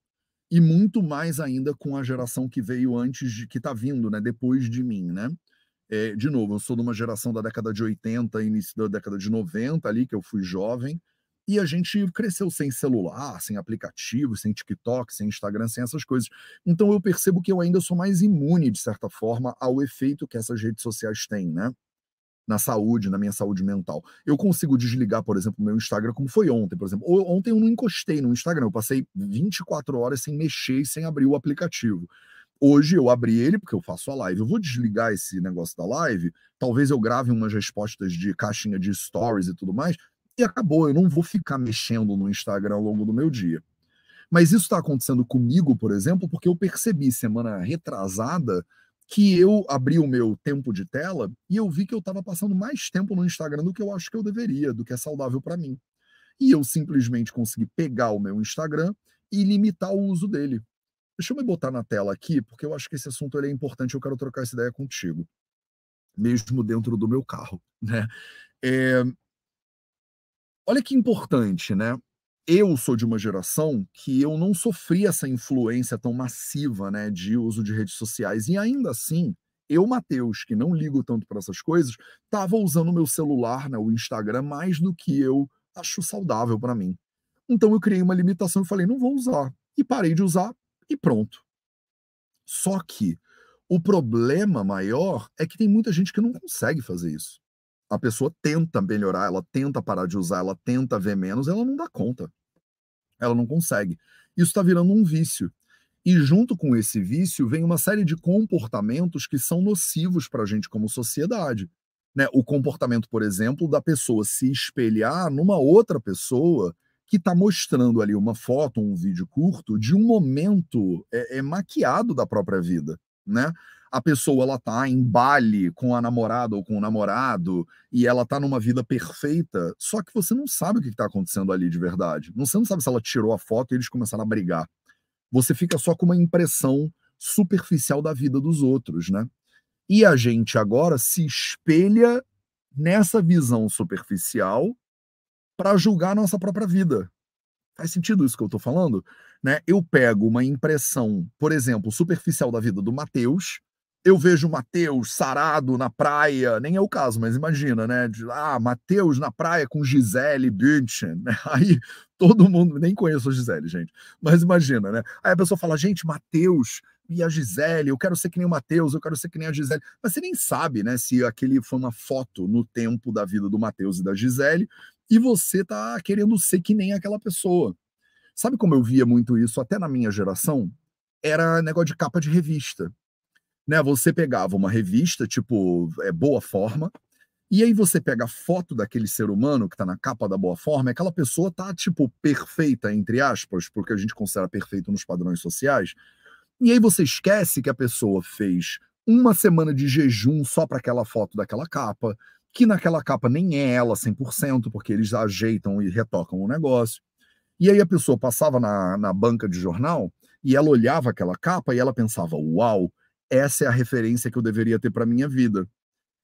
E muito mais ainda com a geração que veio antes de que está vindo, né, depois de mim, né? É, de novo, eu sou de uma geração da década de 80, início da década de 90 ali, que eu fui jovem, e a gente cresceu sem celular, sem aplicativo, sem TikTok, sem Instagram, sem essas coisas. Então eu percebo que eu ainda sou mais imune, de certa forma, ao efeito que essas redes sociais têm, né? Na saúde, na minha saúde mental. Eu consigo desligar, por exemplo, o meu Instagram, como foi ontem, por exemplo. Ontem eu não encostei no Instagram, eu passei 24 horas sem mexer e sem abrir o aplicativo. Hoje eu abri ele porque eu faço a live. Eu vou desligar esse negócio da live. Talvez eu grave umas respostas de caixinha de stories e tudo mais e acabou. Eu não vou ficar mexendo no Instagram ao longo do meu dia. Mas isso está acontecendo comigo, por exemplo, porque eu percebi semana retrasada que eu abri o meu tempo de tela e eu vi que eu estava passando mais tempo no Instagram do que eu acho que eu deveria, do que é saudável para mim. E eu simplesmente consegui pegar o meu Instagram e limitar o uso dele. Deixa eu me botar na tela aqui, porque eu acho que esse assunto é importante, eu quero trocar essa ideia contigo, mesmo dentro do meu carro, né? É, Olha que importante, né? Eu sou de uma geração que eu não sofri essa influência tão massiva, né, de uso de redes sociais e ainda assim, eu, Matheus, que não ligo tanto para essas coisas, estava usando o meu celular, né, o Instagram mais do que eu acho saudável para mim. Então eu criei uma limitação e falei, não vou usar. E parei de usar e pronto. Só que o problema maior é que tem muita gente que não consegue fazer isso a pessoa tenta melhorar, ela tenta parar de usar, ela tenta ver menos, ela não dá conta. Ela não consegue. Isso está virando um vício. E junto com esse vício vem uma série de comportamentos que são nocivos para a gente como sociedade. Né? O comportamento, por exemplo, da pessoa se espelhar numa outra pessoa que está mostrando ali uma foto, um vídeo curto de um momento é, é maquiado da própria vida, né? A pessoa ela tá em baile com a namorada ou com o namorado e ela tá numa vida perfeita, só que você não sabe o que está acontecendo ali de verdade. Você não sabe se ela tirou a foto e eles começaram a brigar. Você fica só com uma impressão superficial da vida dos outros, né? E a gente agora se espelha nessa visão superficial para julgar a nossa própria vida. Faz sentido isso que eu estou falando? Né? Eu pego uma impressão, por exemplo, superficial da vida do Mateus, eu vejo Mateus sarado na praia, nem é o caso, mas imagina, né? De, ah, Mateus na praia com Gisele Bündchen, né? *laughs* Aí todo mundo, nem conheço a Gisele, gente, mas imagina, né? Aí a pessoa fala, gente, Mateus e a Gisele, eu quero ser que nem o Mateus, eu quero ser que nem a Gisele. Mas você nem sabe, né, se aquele foi uma foto no tempo da vida do Mateus e da Gisele, e você tá querendo ser que nem aquela pessoa. Sabe como eu via muito isso até na minha geração? Era negócio de capa de revista né? Você pegava uma revista, tipo, é Boa Forma, e aí você pega a foto daquele ser humano que está na capa da Boa Forma, aquela pessoa tá, tipo, perfeita, entre aspas, porque a gente considera perfeito nos padrões sociais, e aí você esquece que a pessoa fez uma semana de jejum só para aquela foto daquela capa, que naquela capa nem é ela 100%, porque eles ajeitam e retocam o negócio. E aí a pessoa passava na, na banca de jornal e ela olhava aquela capa e ela pensava: uau, essa é a referência que eu deveria ter para minha vida.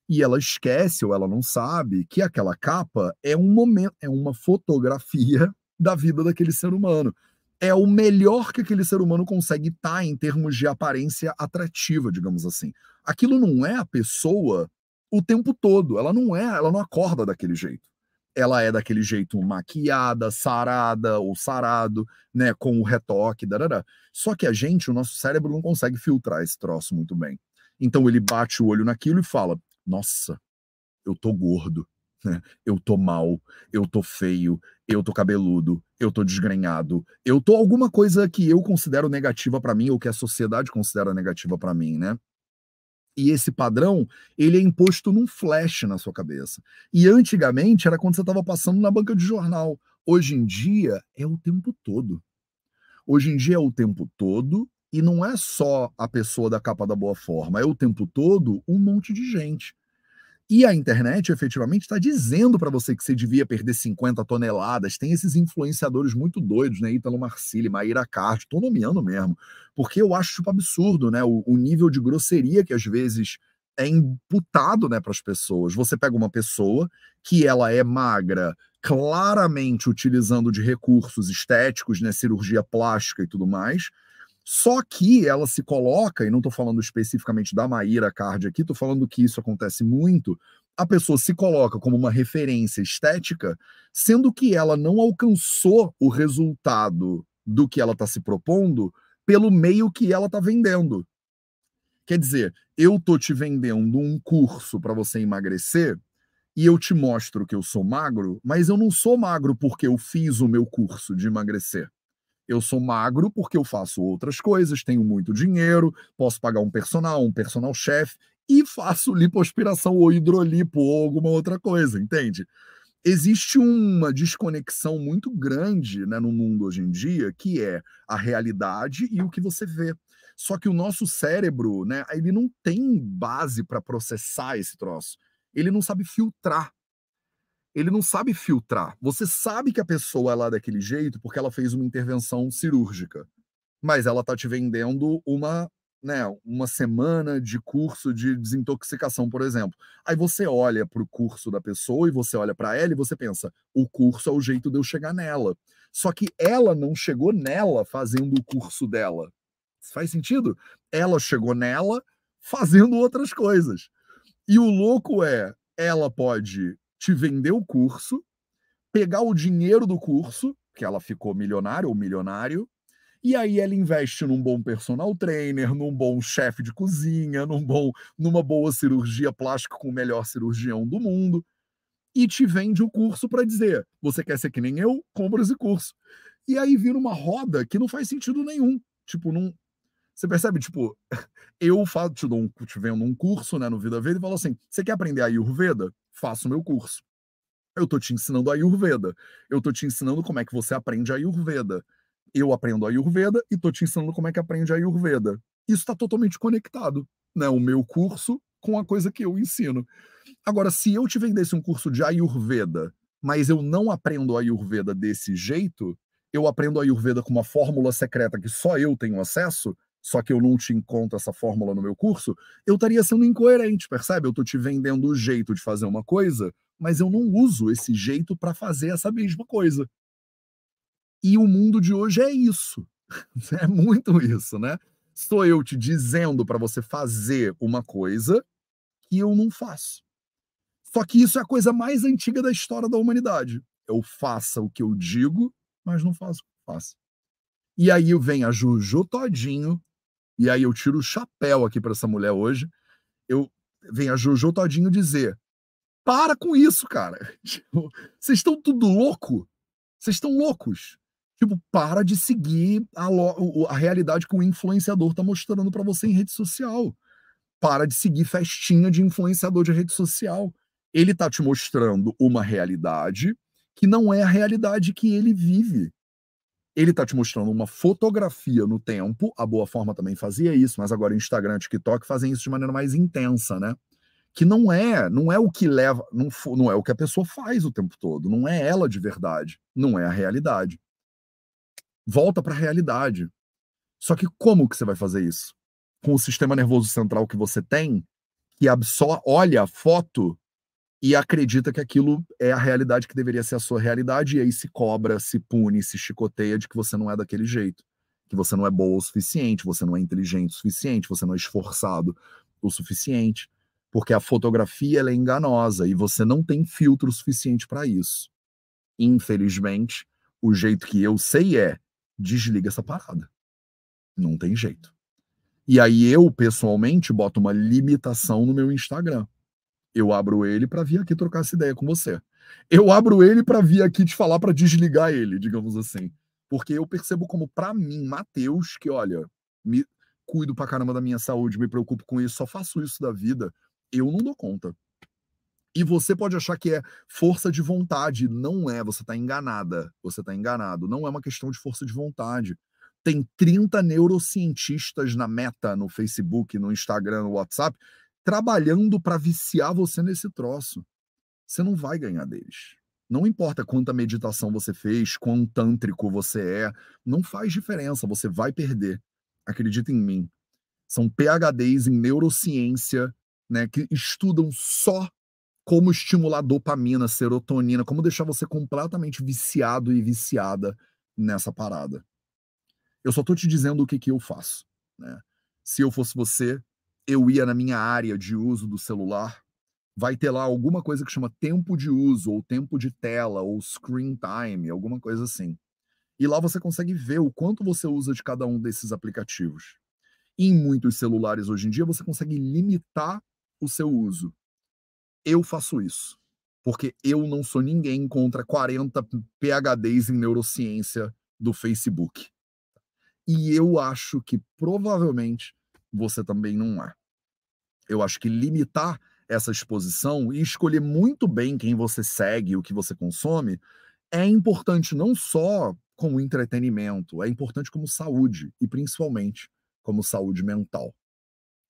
E ela esquece ou ela não sabe que aquela capa é um momento, é uma fotografia da vida daquele ser humano. É o melhor que aquele ser humano consegue estar tá em termos de aparência atrativa, digamos assim. Aquilo não é a pessoa o tempo todo. Ela não é, ela não acorda daquele jeito. Ela é daquele jeito maquiada, sarada ou sarado, né, com o retoque, darará. Só que a gente, o nosso cérebro não consegue filtrar esse troço muito bem. Então ele bate o olho naquilo e fala: "Nossa, eu tô gordo, né? Eu tô mal, eu tô feio, eu tô cabeludo, eu tô desgrenhado, eu tô alguma coisa que eu considero negativa para mim ou que a sociedade considera negativa para mim, né? E esse padrão, ele é imposto num flash na sua cabeça. E antigamente era quando você estava passando na banca de jornal. Hoje em dia é o tempo todo. Hoje em dia é o tempo todo e não é só a pessoa da capa da boa forma, é o tempo todo um monte de gente. E a internet efetivamente está dizendo para você que você devia perder 50 toneladas. Tem esses influenciadores muito doidos, né? Ítalo Marcilli, Maíra Card, estou nomeando mesmo, porque eu acho tipo, absurdo, né? O, o, nível de grosseria que às vezes é imputado né, para as pessoas. Você pega uma pessoa que ela é magra, claramente utilizando de recursos estéticos, né? Cirurgia plástica e tudo mais só que ela se coloca, e não estou falando especificamente da Maíra Card aqui, estou falando que isso acontece muito. A pessoa se coloca como uma referência estética, sendo que ela não alcançou o resultado do que ela está se propondo pelo meio que ela está vendendo. Quer dizer, eu tô te vendendo um curso para você emagrecer e eu te mostro que eu sou magro, mas eu não sou magro porque eu fiz o meu curso de emagrecer. Eu sou magro porque eu faço outras coisas, tenho muito dinheiro, posso pagar um personal, um personal chef e *laughs* faço lipoaspiração ou hidrolipo ou alguma outra coisa, entende? Existe uma desconexão muito grande né, no mundo hoje em dia, que é a realidade e o que você vê. Só que o nosso cérebro, né, ele não tem base para processar esse troço. Ele não sabe filtrar ele não sabe filtrar. Você sabe que a pessoa é lá daquele jeito porque ela fez uma intervenção cirúrgica, mas ela tá te vendendo uma, né, uma semana de curso de desintoxicação, por exemplo. Aí você olha para o curso da pessoa e você olha para ela e você pensa: o curso é o jeito de eu chegar nela. Só que ela não chegou nela fazendo o curso dela. Faz sentido? Ela chegou nela fazendo outras coisas. E o louco é, ela pode te vender o curso, pegar o dinheiro do curso, que ela ficou milionária ou milionário, e aí ela investe num bom personal trainer, num bom chefe de cozinha, num bom, numa boa cirurgia plástica com o melhor cirurgião do mundo, e te vende o curso para dizer: você quer ser que nem eu? Compra esse curso. E aí vira uma roda que não faz sentido nenhum. Tipo, não. Você percebe? Tipo, *laughs* eu faço, te, dou um, te vendo um curso né, no Vida Verde e falo assim: você quer aprender a Ayurveda? Faça o meu curso. Eu estou te ensinando a Ayurveda. Eu estou te ensinando como é que você aprende a Ayurveda. Eu aprendo a Ayurveda e estou te ensinando como é que aprende a Ayurveda. Isso está totalmente conectado, né? O meu curso com a coisa que eu ensino. Agora, se eu te vendesse um curso de Ayurveda, mas eu não aprendo a Ayurveda desse jeito, eu aprendo a Ayurveda com uma fórmula secreta que só eu tenho acesso, só que eu não te encontro essa fórmula no meu curso, eu estaria sendo incoerente, percebe? Eu estou te vendendo o jeito de fazer uma coisa, mas eu não uso esse jeito para fazer essa mesma coisa. E o mundo de hoje é isso. *laughs* É muito isso, né? Sou eu te dizendo para você fazer uma coisa que eu não faço. Só que isso é a coisa mais antiga da história da humanidade. Eu faça o que eu digo, mas não faço o que eu faço. E aí vem a Juju Todinho e aí eu tiro o chapéu aqui para essa mulher hoje. Eu vem a Jojo Todinho dizer: para com isso, cara. *laughs* Tipo, vocês estão tudo louco? Vocês estão loucos? Tipo, para de seguir a, a realidade que o influenciador tá mostrando para você em rede social. Para de seguir festinha de influenciador de rede social. Ele tá te mostrando uma realidade que não é a realidade que ele vive ele está te mostrando uma fotografia no tempo. A Boa Forma também fazia isso, mas agora Instagram TikTok fazem isso de maneira mais intensa, né? Que não é, não é o que leva, não, não é o que a pessoa faz o tempo todo, não é ela de verdade, não é a realidade. Volta para a realidade. Só que como que você vai fazer isso? Com o sistema nervoso central que você tem, que absorve, olha a foto e acredita que aquilo é a realidade que deveria ser a sua realidade, e aí se cobra, se pune, se chicoteia de que você não é daquele jeito, que você não é boa o suficiente, você não é inteligente o suficiente, você não é esforçado o suficiente. porque a fotografia é enganosa e você não tem filtro suficiente para isso. Infelizmente, o jeito que eu sei é desliga essa parada. Não tem jeito. E aí eu, pessoalmente, boto uma limitação no meu Instagram. Eu abro ele para vir aqui trocar essa ideia com você. Eu abro ele para vir aqui te falar para desligar ele, digamos assim. Porque eu percebo como, para mim, Mateus, que olha, me cuido pra caramba da minha saúde, me preocupo com isso, só faço isso da vida, eu não dou conta. E você pode achar que é força de vontade. Não é, você está enganada. Você está enganado. Não é uma questão de força de vontade. Tem 30 neurocientistas na meta, no Facebook, no Instagram, no WhatsApp, trabalhando para viciar você nesse troço. Você não vai ganhar deles. Não importa quanta meditação você fez, quão tântrico você é, não faz diferença, você vai perder. Acredita em mim. São PhDs em neurociência, né, que estudam só como estimular dopamina, serotonina, como deixar você completamente viciado e viciada nessa parada. Eu só tô te dizendo o que, que eu faço. Né? Se eu fosse você, eu ia na minha área de uso do celular, vai ter lá alguma coisa que chama tempo de uso, ou tempo de tela, ou screen time, alguma coisa assim. E lá você consegue ver o quanto você usa de cada um desses aplicativos. em muitos celulares hoje em dia você consegue limitar o seu uso eu faço isso. Porque eu não sou ninguém contra 40 PHDs em neurociência do Facebook. E eu acho que provavelmente você também não é. Eu acho que limitar essa exposição e escolher muito bem quem você segue, o que você consome, é importante não só como entretenimento, é importante como saúde e principalmente como saúde mental.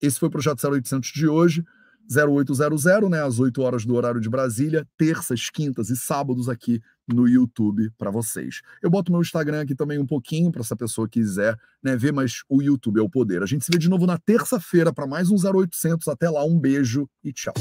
Esse foi o Projeto 0800 de hoje. 0800, né, às 8 horas do horário de Brasília, terças, quintas e sábados aqui no YouTube para vocês. Eu boto meu Instagram aqui também um pouquinho para essa pessoa quiser, né, ver, mas o YouTube é o poder. A gente se vê de novo na terça-feira para mais um 0800. Até lá, um beijo e tchau.